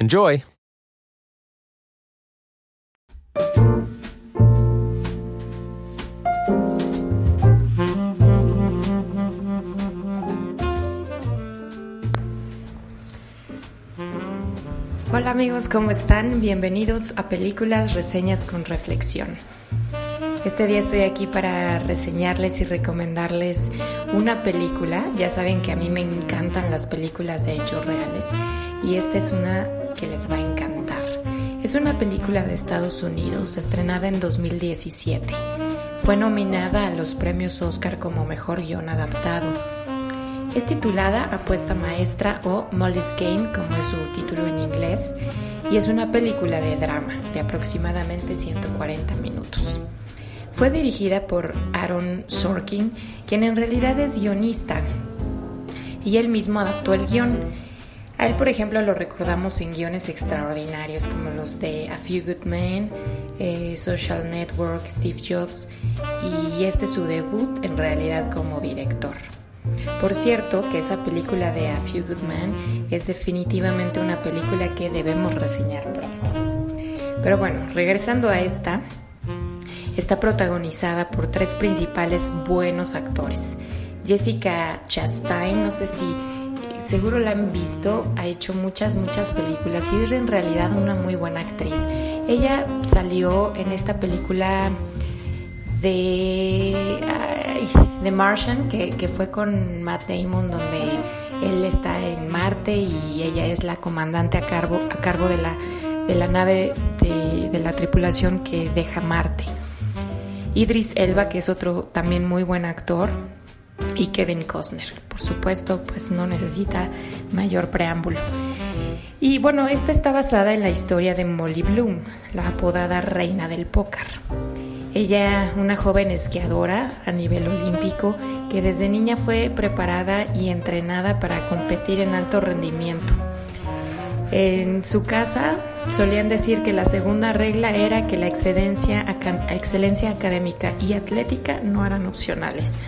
Enjoy! Hola amigos, ¿cómo están? Bienvenidos a Películas, Reseñas con Reflexión. Este día estoy aquí para reseñarles y recomendarles una película. Ya saben que a mí me encantan las películas de hechos reales y esta es una que les va a encantar. Es una película de Estados Unidos estrenada en 2017. Fue nominada a los premios Oscar como Mejor Guión Adaptado. Es titulada Apuesta Maestra o Molly's Game, como es su título en inglés, y es una película de drama de aproximadamente 140 minutos. Fue dirigida por Aaron Sorkin, quien en realidad es guionista, y él mismo adaptó el guion. A él, por ejemplo, lo recordamos en guiones extraordinarios como los de A Few Good Men, eh, Social Network, Steve Jobs, y este es su debut en realidad como director. Por cierto, que esa película de A Few Good Men es definitivamente una película que debemos reseñar pronto. Pero bueno, regresando a esta, está protagonizada por tres principales buenos actores. Jessica Chastain, no sé si seguro la han visto, ha hecho muchas, muchas películas y es en realidad una muy buena actriz. Ella salió en esta película de, The Martian, que, fue con Matt Damon, donde él está en Marte y ella es la comandante a cargo, a cargo de, la, de la nave de, de la tripulación que deja Marte. Idris Elba, que es otro también muy buen actor, y Kevin Costner. Por supuesto, pues no necesita mayor preámbulo. Y bueno, esta está basada en la historia de Molly Bloom, la apodada reina del póker. Ella, una joven esquiadora a nivel olímpico que desde niña fue preparada y entrenada para competir en alto rendimiento. En su casa solían decir que la segunda regla era que la excelencia, excelencia académica y atlética no eran opcionales.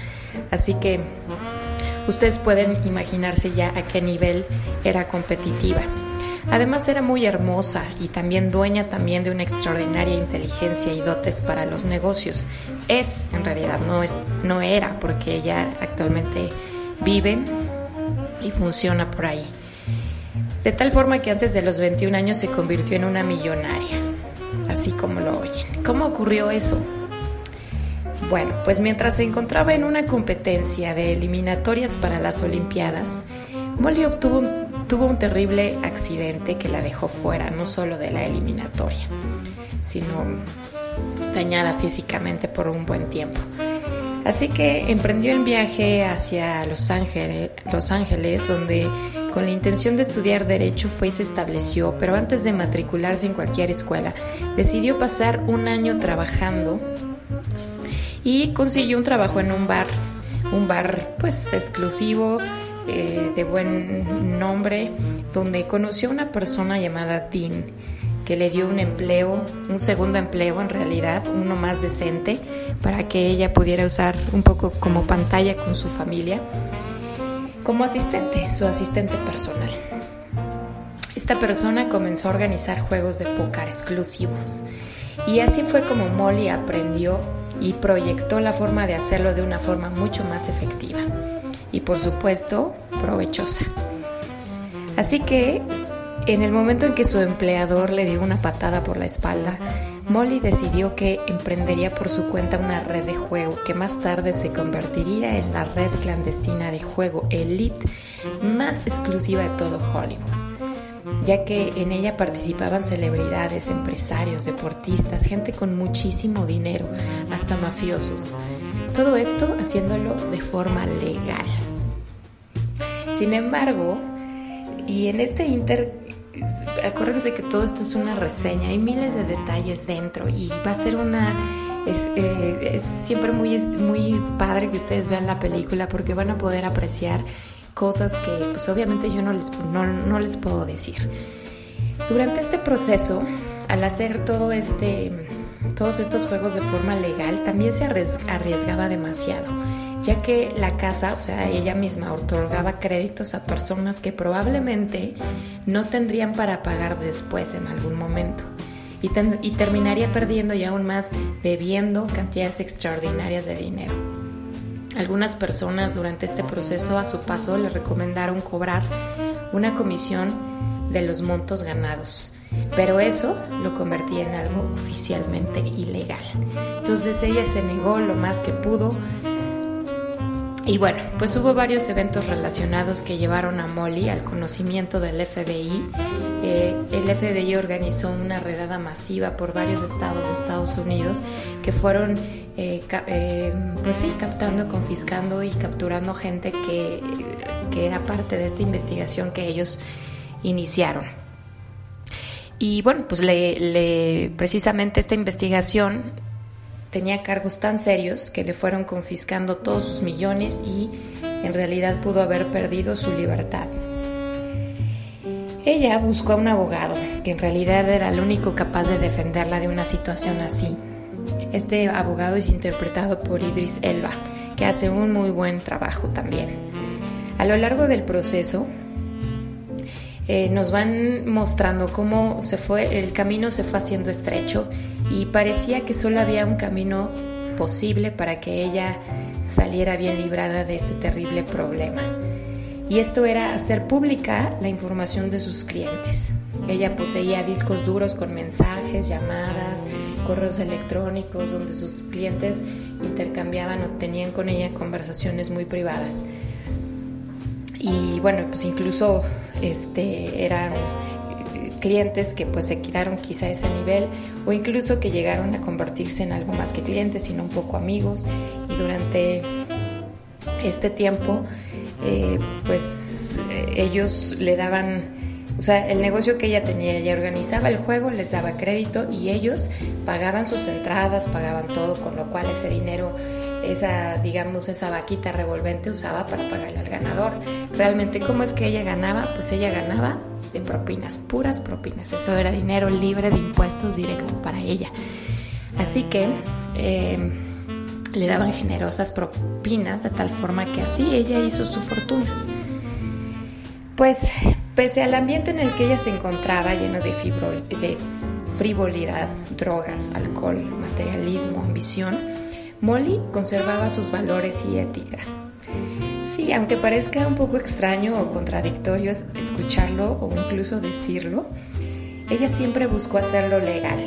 Así que ustedes pueden imaginarse ya a qué nivel era competitiva. Además era muy hermosa y también dueña también de una extraordinaria inteligencia y dotes para los negocios. Es, en realidad, no es, no era, porque ella actualmente vive y funciona por ahí. De tal forma que antes de los 21 años se convirtió en una millonaria, así como lo oyen. ¿Cómo ocurrió eso? Bueno, pues mientras se encontraba en una competencia de eliminatorias para las Olimpiadas, Molly obtuvo un tuvo un terrible accidente que la dejó fuera, no solo de la eliminatoria, sino dañada físicamente por un buen tiempo. Así que emprendió el viaje hacia Los Ángeles, Los Ángeles, donde con la intención de estudiar derecho fue y se estableció, pero antes de matricularse en cualquier escuela, decidió pasar un año trabajando y consiguió un trabajo en un bar, un bar pues exclusivo eh, de buen nombre, donde conoció a una persona llamada Dean, que le dio un empleo, un segundo empleo en realidad, uno más decente, para que ella pudiera usar un poco como pantalla con su familia, como asistente, su asistente personal. Esta persona comenzó a organizar juegos de póker exclusivos y así fue como Molly aprendió y proyectó la forma de hacerlo de una forma mucho más efectiva y por supuesto provechosa. Así que En el momento en que su empleador le dio una patada por la espalda, Molly decidió que emprendería por su cuenta una red de juego que más tarde se convertiría en la red clandestina de juego elite más exclusiva de todo Hollywood, ya que en ella participaban celebridades, empresarios, deportistas, gente con muchísimo dinero, hasta mafiosos. Todo esto haciéndolo de forma legal. Sin embargo, y en este inter acuérdense que todo esto es una reseña, hay miles de detalles dentro y va a ser una... Es, eh, siempre muy, muy padre que ustedes vean la película porque van a poder apreciar cosas que pues obviamente yo no les, no, les puedo decir. Durante este proceso, al hacer todo este, todos estos juegos de forma legal, también se arriesgaba demasiado ya que la casa, o sea, ella misma otorgaba créditos a personas que probablemente no tendrían para pagar después en algún momento. Y, y terminaría perdiendo y aún más debiendo cantidades extraordinarias de dinero. Algunas personas durante este proceso a su paso le recomendaron cobrar una comisión de los montos ganados, pero eso lo convertía en algo oficialmente ilegal. Entonces ella se negó lo más que pudo, y bueno, pues hubo varios eventos relacionados que llevaron a Molly al conocimiento del FBI. Eh, el FBI organizó una redada masiva por varios estados de Estados Unidos que fueron, eh, eh, pues sí, captando, confiscando y capturando gente que, que era parte de esta investigación que ellos iniciaron. Y bueno, pues le, le, precisamente esta investigación tenía cargos tan serios que le fueron confiscando todos sus millones y en realidad pudo haber perdido su libertad. Ella buscó a un abogado que en realidad era el único capaz de defenderla de una situación así. Este abogado es interpretado por Idris Elba, que hace un muy buen trabajo también. A lo largo del proceso, eh, nos van mostrando cómo se fue, el camino se fue haciendo estrecho y parecía que solo había un camino posible para que ella saliera bien librada de este terrible problema. Y esto era hacer pública la información de sus clientes. Ella poseía discos duros con mensajes, llamadas, correos electrónicos, donde sus clientes intercambiaban o tenían con ella conversaciones muy privadas. Y bueno, pues incluso este, eran eh, clientes que pues se quedaron quizá a ese nivel o incluso que llegaron a convertirse en algo más que clientes, sino un poco amigos. Y durante este tiempo eh, pues eh, ellos le daban o sea, el negocio que ella tenía, ella organizaba el juego, les daba crédito y ellos pagaban sus entradas, pagaban todo, con lo cual ese dinero esa, digamos, esa vaquita revolvente usaba para pagarle al ganador. Realmente, ¿cómo es que ella ganaba? Pues ella ganaba de propinas, puras propinas. Eso era dinero libre de impuestos directo para ella. Así que em, le daban generosas propinas de tal forma que así ella hizo su fortuna. Pues pese al ambiente en el que ella se encontraba lleno de, frivolidad, drogas, alcohol, materialismo, ambición, Molly conservaba sus valores y ética. Sí, aunque parezca un poco extraño o contradictorio escucharlo o incluso decirlo, ella siempre buscó hacerlo legal,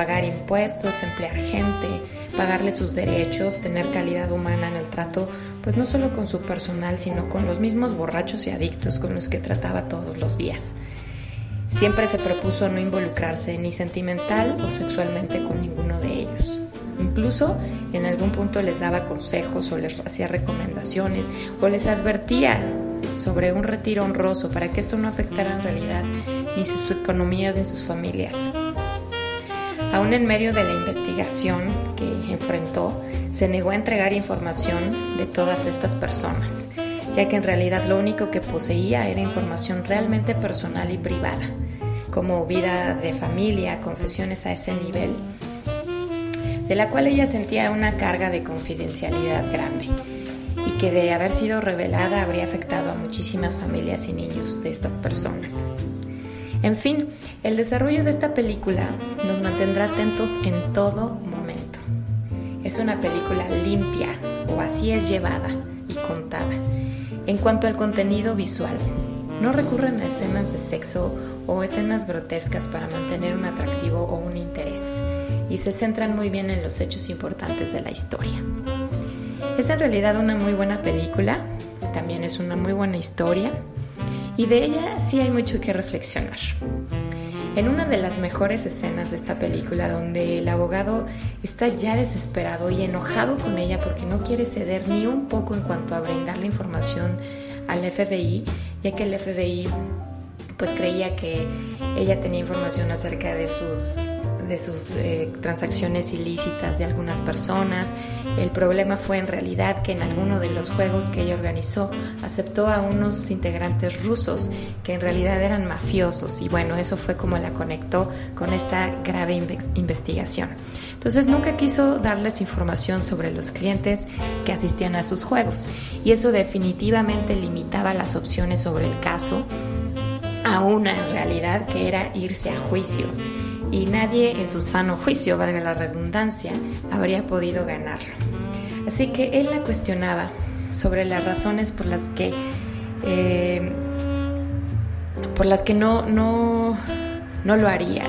pagar impuestos, emplear gente, pagarle sus derechos, tener calidad humana en el trato, pues no solo con su personal, sino con los mismos borrachos y adictos con los que trataba todos los días. Siempre se propuso no involucrarse ni sentimental o sexualmente con ninguno de ellos. Incluso en algún punto les daba consejos o les hacía recomendaciones o les advertía sobre un retiro honroso para que esto no afectara en realidad ni sus economías ni sus familias. Aún en medio de la investigación que enfrentó, se negó a entregar información de todas estas personas, ya que en realidad lo único que poseía era información realmente personal y privada, como vida de familia, confesiones a ese nivel de la cual ella sentía una carga de confidencialidad grande y que de haber sido revelada habría afectado a muchísimas familias y niños de estas personas. En fin, el desarrollo de esta película nos mantendrá atentos en todo momento. Es una película limpia, o así es llevada y contada. En cuanto al contenido visual, no recurren a escenas de sexo o escenas grotescas para mantener un atractivo o un interés, y se centran muy bien en los hechos importantes de la historia. Es en realidad una muy buena película, también es una muy buena historia, y de ella sí hay mucho que reflexionar. En una de las mejores escenas de esta película, donde el abogado está ya desesperado y enojado con ella porque no quiere ceder ni un poco en cuanto a brindarle información al FBI, ya que el FBI pues creía que ella tenía información acerca de sus de sus eh, transacciones ilícitas de algunas personas. El problema fue en realidad que en alguno de los juegos que ella organizó aceptó a unos integrantes rusos que en realidad eran mafiosos y bueno, eso fue como la conectó con esta grave investigación. Entonces nunca quiso darles información sobre los clientes que asistían a sus juegos y eso definitivamente limitaba las opciones sobre el caso a una en realidad que era irse a juicio y nadie en su sano juicio, valga la redundancia, habría podido ganarlo. Así que él la cuestionaba sobre las razones por las que eh, por las que no, no, no lo haría.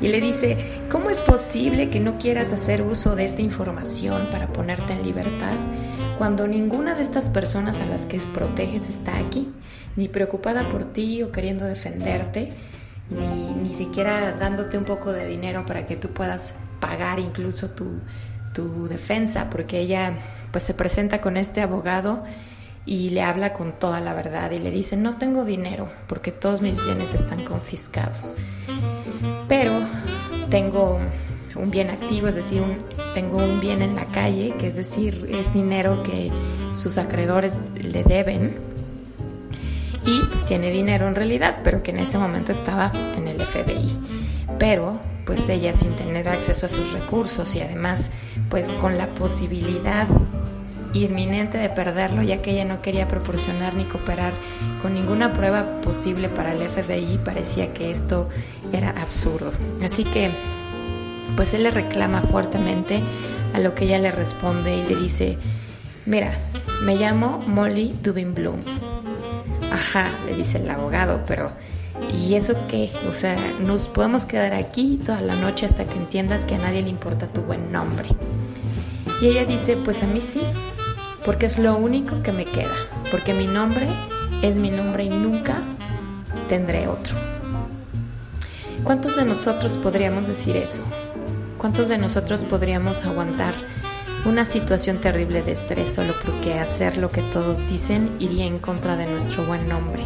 Y le dice, ¿cómo es posible que no quieras hacer uso de esta información para ponerte en libertad cuando ninguna de estas personas a las que proteges está aquí, ni preocupada por ti o queriendo defenderte? Ni, ni siquiera dándote un poco de dinero para que tú puedas pagar incluso tu, tu defensa, porque ella pues se presenta con este abogado y le habla con toda la verdad y le dice, no tengo dinero porque todos mis bienes están confiscados, pero tengo un bien activo, es decir, tengo un bien en la calle, que es decir, es dinero que sus acreedores le deben y pues tiene dinero en realidad, pero que en ese momento estaba en el FBI. Pero pues ella sin tener acceso a sus recursos y además pues con la posibilidad inminente de perderlo ya que ella no quería proporcionar ni cooperar con ninguna prueba posible para el FBI, parecía que esto era absurdo. Así que pues él le reclama fuertemente a lo que ella le responde y le dice, mira, me llamo Molly Dubin Bloom Ajá, le dice el abogado, pero ¿y eso qué? O sea, nos podemos quedar aquí toda la noche hasta que entiendas que a nadie le importa tu buen nombre. Y ella dice, pues a mí sí, porque es lo único que me queda, porque mi nombre es mi nombre y nunca tendré otro. ¿Cuántos de nosotros podríamos decir eso? ¿Cuántos de nosotros podríamos aguantar una situación terrible de estrés solo porque hacer lo que todos dicen iría en contra de nuestro buen nombre.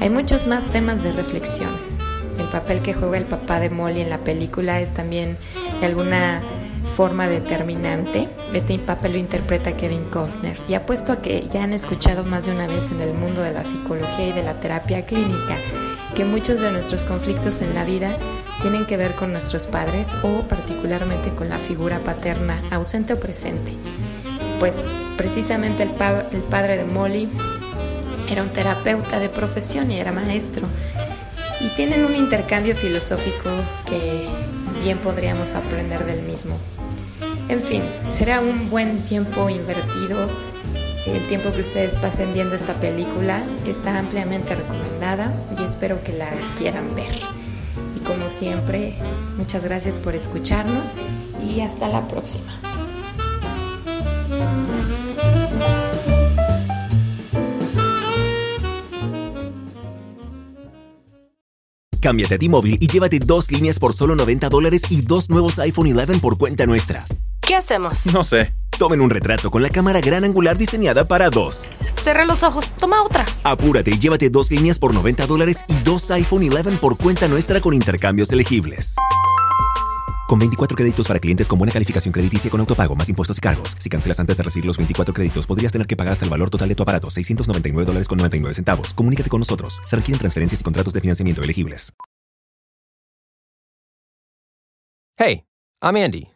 Hay muchos más temas de reflexión. El papel que juega el papá de Molly en la película es también de alguna forma determinante. Este papel lo interpreta Kevin Costner y apuesto a que ya han escuchado más de una vez en el mundo de la psicología y de la terapia clínica que muchos de nuestros conflictos en la vida tienen que ver con nuestros padres o particularmente con la figura paterna ausente o presente. Pues precisamente el, el padre de Molly era un terapeuta de profesión y era maestro. Y tienen un intercambio filosófico que bien podríamos aprender del mismo. En fin, será un buen tiempo invertido. El tiempo que ustedes pasen viendo esta película está ampliamente recomendada y espero que la quieran ver como siempre, muchas gracias por escucharnos y hasta la próxima. Cámbiate a T-Mobile y llévate dos líneas por solo 90 dólares y dos nuevos iPhone 11 por cuenta nuestra. ¿Qué hacemos? No sé. Tomen un retrato con la cámara gran angular diseñada para dos. Cerra los ojos, toma otra. Apúrate y llévate dos líneas por 90 dólares y dos iPhone 11 por cuenta nuestra con intercambios elegibles. Con 24 créditos para clientes con buena calificación crediticia con autopago, más impuestos y cargos. Si cancelas antes de recibir los 24 créditos, podrías tener que pagar hasta el valor total de tu aparato, 699 dólares con 99 centavos. Comunícate con nosotros. Se requieren transferencias y contratos de financiamiento elegibles. Hey, I'm Andy.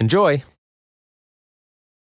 Enjoy!